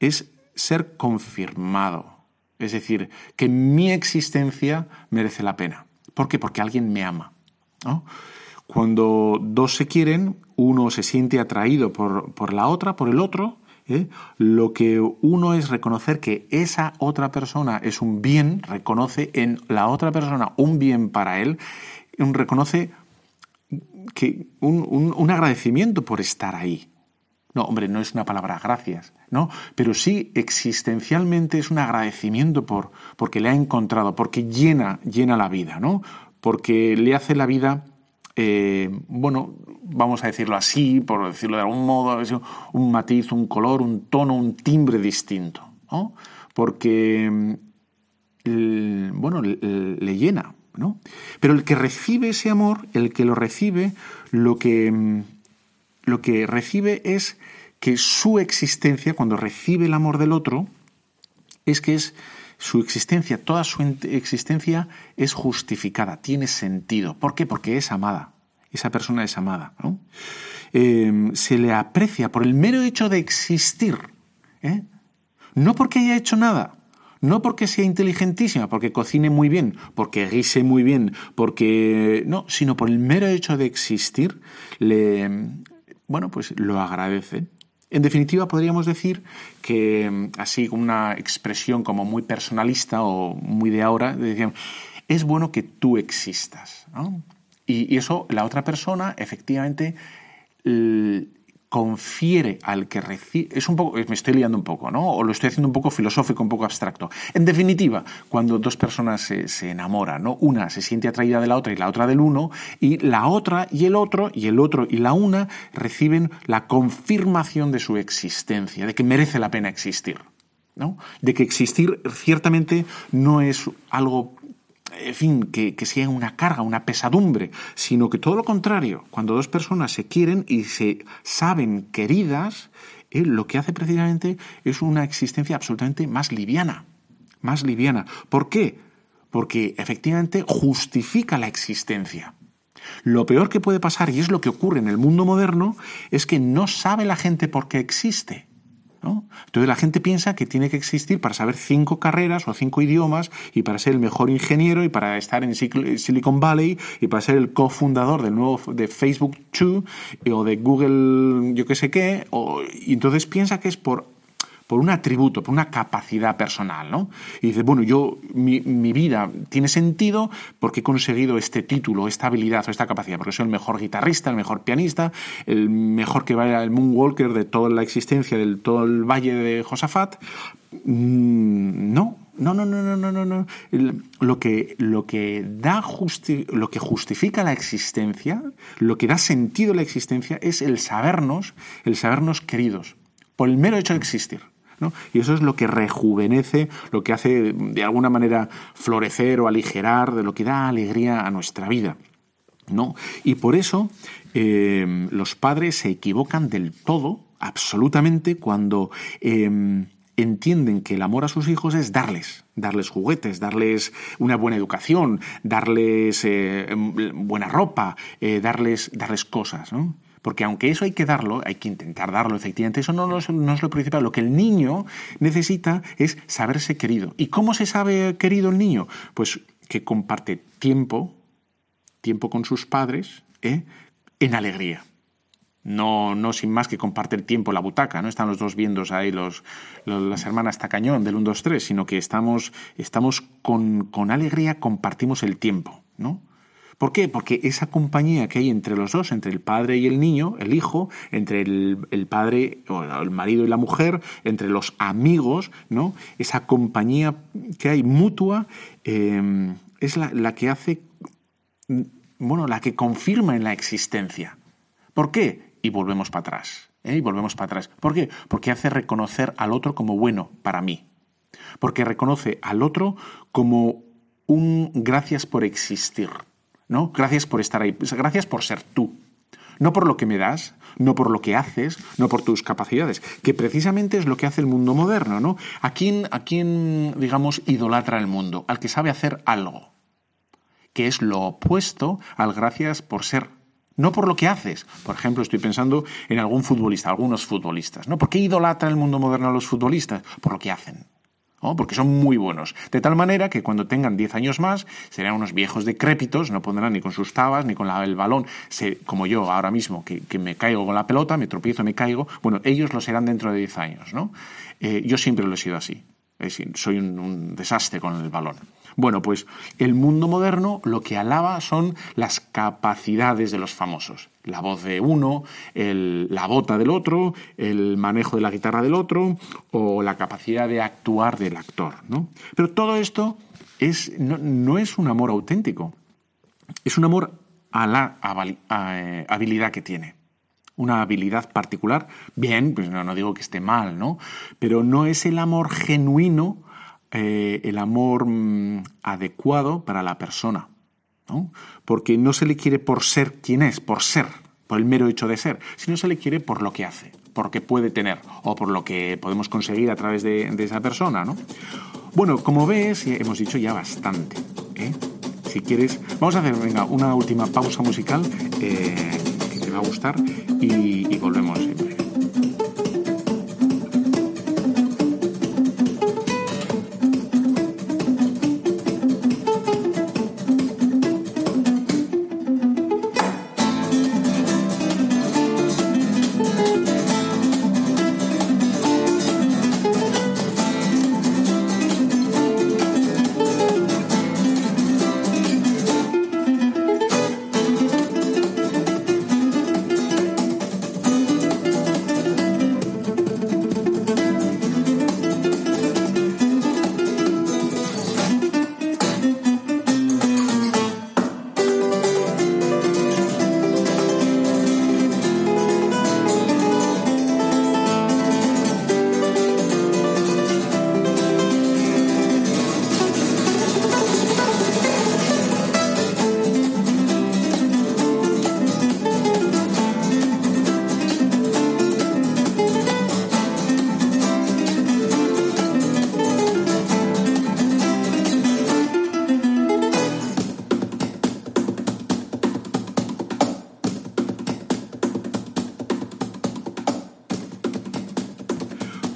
es ser confirmado. Es decir, que mi existencia merece la pena. ¿Por qué? Porque alguien me ama. Cuando dos se quieren, uno se siente atraído por, la otra, por el otro, ¿eh? lo que uno es reconocer que esa otra persona es un bien, reconoce en la otra persona un bien para él, reconoce que un, agradecimiento por estar ahí. No, hombre, no es una palabra gracias, ¿no? Pero sí existencialmente es un agradecimiento por porque le ha encontrado, porque llena, llena la vida, ¿no? Porque le hace la vida, eh, bueno, vamos a decirlo así, por decirlo de algún modo, un matiz, un color, un tono, un timbre distinto, ¿no? Porque, mm, bueno, le llena, ¿no? Pero el que recibe ese amor, el que lo recibe, lo que mm, lo que recibe es que su existencia, cuando recibe el amor del otro, es que es su existencia, toda su existencia es justificada, tiene sentido. ¿Por qué? Porque es amada. Esa persona es amada. Em, se le aprecia por el mero hecho de existir. ¿eh? No porque haya hecho nada, no porque sea inteligentísima, porque cocine muy bien, porque guise muy bien, porque. No, sino por el mero hecho de existir, le, bueno, pues lo agradece. En definitiva, podríamos decir que, mm, así con una expresión como muy personalista o muy de ahora, es bueno que tú existas. Y, eso la otra persona efectivamente confiere al que recibe. Es un poco, me estoy liando un poco, ¿no? O lo estoy haciendo un poco filosófico, un poco abstracto. En definitiva, cuando dos personas se, enamoran, ¿no? Una se siente atraída de la otra y la otra del uno, y la otra y el otro, y el otro y la una reciben la confirmación de su existencia, de que merece la pena existir. ¿no? De que existir ciertamente no es algo en fin, que, sea una carga, una pesadumbre, sino que todo lo contrario, cuando dos personas se quieren y se saben queridas, eh, lo que hace precisamente es una existencia absolutamente más liviana, más liviana. ¿Por qué? Porque efectivamente justifica la existencia. Lo peor que puede pasar, y es lo que ocurre en el mundo moderno, es que no sabe la gente por qué existe. Entonces la gente piensa que tiene que existir para saber cinco carreras o cinco idiomas y para ser el mejor ingeniero y para estar en Silicon Valley y para ser el cofundador del nuevo de Facebook 2 o de Google yo qué sé qué. y entonces piensa que es por por un atributo, por una capacidad personal, ¿no? Y dices, bueno, yo, mi, vida tiene sentido porque he conseguido este título, esta habilidad o esta capacidad, porque soy el mejor guitarrista, el mejor pianista, el mejor que vaya el Moonwalker de toda la existencia del todo el valle de Josafat. Mm, no, no, no, no, no, no, no, Lo que, lo que da justi lo que justifica la existencia, lo que da sentido a la existencia es el sabernos, el sabernos queridos, por el mero hecho de existir. Y eso es lo que rejuvenece, lo que hace de alguna manera florecer o aligerar, de lo que da alegría a nuestra vida. ¿no? Y por eso eh, los padres se equivocan del todo, absolutamente, cuando eh, entienden que el amor a sus hijos es darles, darles juguetes, darles una buena educación, darles eh, buena ropa, darles, darles cosas. ¿no? Porque aunque eso hay que darlo, hay que intentar darlo, efectivamente, eso no, es, lo principal. Lo que el niño necesita es saberse querido. ¿Y cómo se sabe querido el niño? Pues que comparte tiempo, tiempo con sus padres, ¿eh? en alegría. No, no sin más que comparte el tiempo la butaca, no están los dos viendo ahí los, las hermanas Tacañón del 1, 2, 3, sino que estamos, estamos con, con alegría, compartimos el tiempo, ¿no? ¿Por qué? Porque esa compañía que hay entre los dos, entre el padre y el niño, el hijo, entre el, padre o el marido y la mujer, entre los amigos, ¿no? Esa compañía que hay mutua em, es la, que hace, bueno, la que confirma en la existencia. ¿Por qué? Y volvemos para atrás. ¿eh? Y volvemos para atrás. ¿Por qué? Porque hace reconocer al otro como bueno para mí. Porque reconoce al otro como un gracias por existir. ¿No? Gracias por estar ahí, gracias por ser tú. No por lo que me das, no por lo que haces, no por tus capacidades, que precisamente es lo que hace el mundo moderno, ¿no? ¿A quién, a quién digamos, idolatra el mundo? Al que sabe hacer algo, que es lo opuesto al gracias por ser no por lo que haces. Por ejemplo, estoy pensando en algún futbolista, algunos futbolistas. ¿no? ¿Por qué idolatra el mundo moderno a los futbolistas? Por lo que hacen porque son muy buenos. De tal manera que cuando tengan 10 años más, serán unos viejos decrépitos, no pondrán ni con sus tabas, ni con el balón, se, como yo ahora mismo, que, me caigo con la pelota, me tropiezo, me caigo. Bueno, ellos lo serán dentro de 10 años. ¿no? Eh, yo siempre lo he sido así. Soy un desastre con el balón. Bueno, pues el mundo moderno lo que alaba son las capacidades de los famosos. La voz de uno, la bota del otro, el manejo de la guitarra del otro o la capacidad de actuar del actor. ¿no? Pero todo esto no, es un amor auténtico, es un amor a la eh, habilidad que tiene una habilidad particular, bien, pues no, no, digo que esté mal, ¿no? Pero no es el amor genuino eh, el amor mm, adecuado para la persona. ¿no? Porque no se le quiere por ser quien es, por ser, por el mero hecho de ser, sino se le quiere por lo que hace, por lo que puede tener o por lo que podemos conseguir a través de, esa persona. ¿no? Bueno, como ves, hemos dicho ya bastante. ¿eh? Si quieres, vamos a hacer venga, una última pausa musical eh, va a gustar y, y volvemos.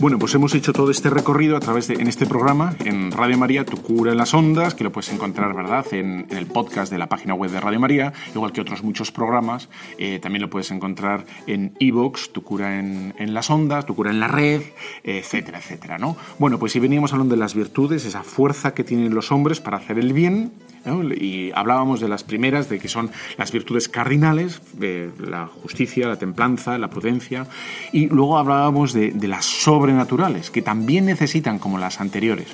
Bueno, pues hemos hecho todo este recorrido a través de, en este programa, en Radio María, Tu cura en las ondas, que lo puedes encontrar, ¿verdad?, en, el podcast de la página web de Radio María, igual que otros muchos programas. Eh, también lo puedes encontrar en Evox, Tu cura en, en, las ondas, Tu cura en la red, etcétera, etcétera, ¿no? Bueno, pues si veníamos hablando de las virtudes, esa fuerza que tienen los hombres para hacer el bien, y hablábamos de las primeras, de que son las virtudes cardinales, la justicia, la templanza, la prudencia, y luego hablábamos de, las sobrenaturales, que también necesitan, como las anteriores,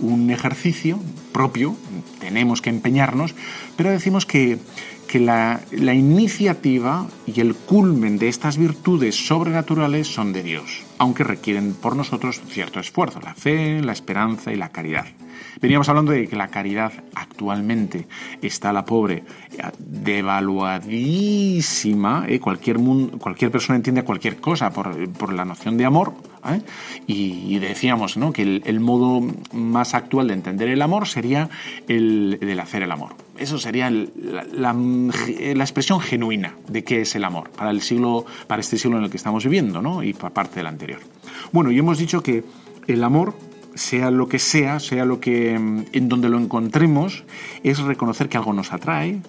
un ejercicio propio, tenemos que empeñarnos, pero decimos que, que la, la iniciativa y el culmen de estas virtudes sobrenaturales son de Dios, aunque requieren por nosotros cierto esfuerzo, la fe, la esperanza y la caridad. Veníamos hablando de que la caridad actualmente está la pobre devaluadísima. ¿eh? Cualquier, cualquier persona entiende cualquier cosa por, la noción de amor. ¿eh? Y, decíamos ¿no? que el, modo más actual de entender el amor sería el del hacer el amor. Eso sería la, la, expresión genuina de qué es el amor para, el siglo, para este siglo en el que estamos viviendo ¿no? y para parte del anterior. Bueno, y hemos dicho que el amor sea lo que sea, sea lo que mm, en donde lo encontremos, es reconocer que algo nos atrae,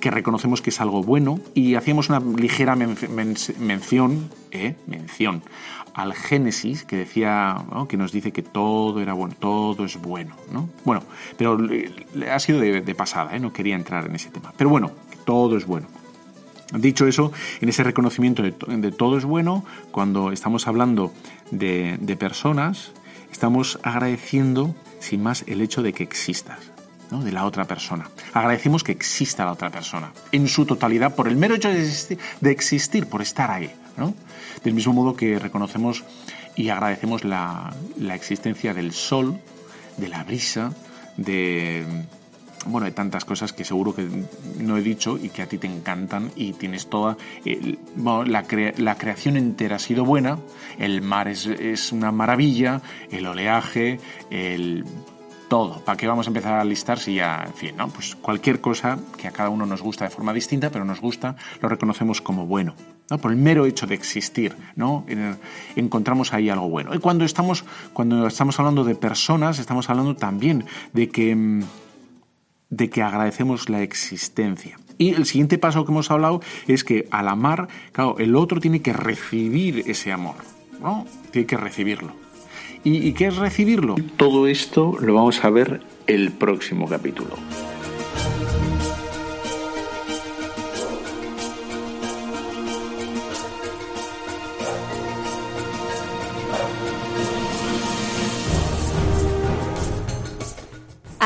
que reconocemos que es algo bueno y hacíamos una ligera mención, ¿eh? mención al Génesis que decía, que nos dice que todo era bueno, todo es bueno, ¿no? Bueno, pero ha sido de, pasada, ¿eh? no quería entrar en ese tema. Pero bueno, todo es bueno. Dicho eso, en ese reconocimiento de, todo es bueno, cuando estamos hablando de personas, estamos agradeciendo sin más el hecho de que existas. ¿no? de la otra persona. Agradecemos que exista la otra persona en su totalidad por el mero hecho de existir, por estar ahí. ¿no? Del mismo modo que reconocemos y agradecemos la, la existencia del sol, de la brisa, de, bueno, de tantas cosas que seguro que no he dicho y que a ti te encantan y tienes toda... la, la, creación entera ha sido buena, el mar es, es, una maravilla, el oleaje, el... Todo. ¿Para qué vamos a empezar a listar si ya, en fin, ¿no? Pues cualquier cosa que a cada uno nos gusta de forma distinta, pero nos gusta, lo reconocemos como bueno. ¿no? Por el mero hecho de existir, ¿no? encontramos ahí algo bueno. Y cuando estamos, cuando estamos hablando de personas, estamos hablando también de que mm, de que agradecemos la existencia. Y el siguiente paso que hemos hablado es que al amar, claro, el otro tiene que recibir ese amor, ¿no? Tiene que recibirlo. ¿Y, y qué es recibirlo? Todo esto lo vamos a ver el próximo capítulo.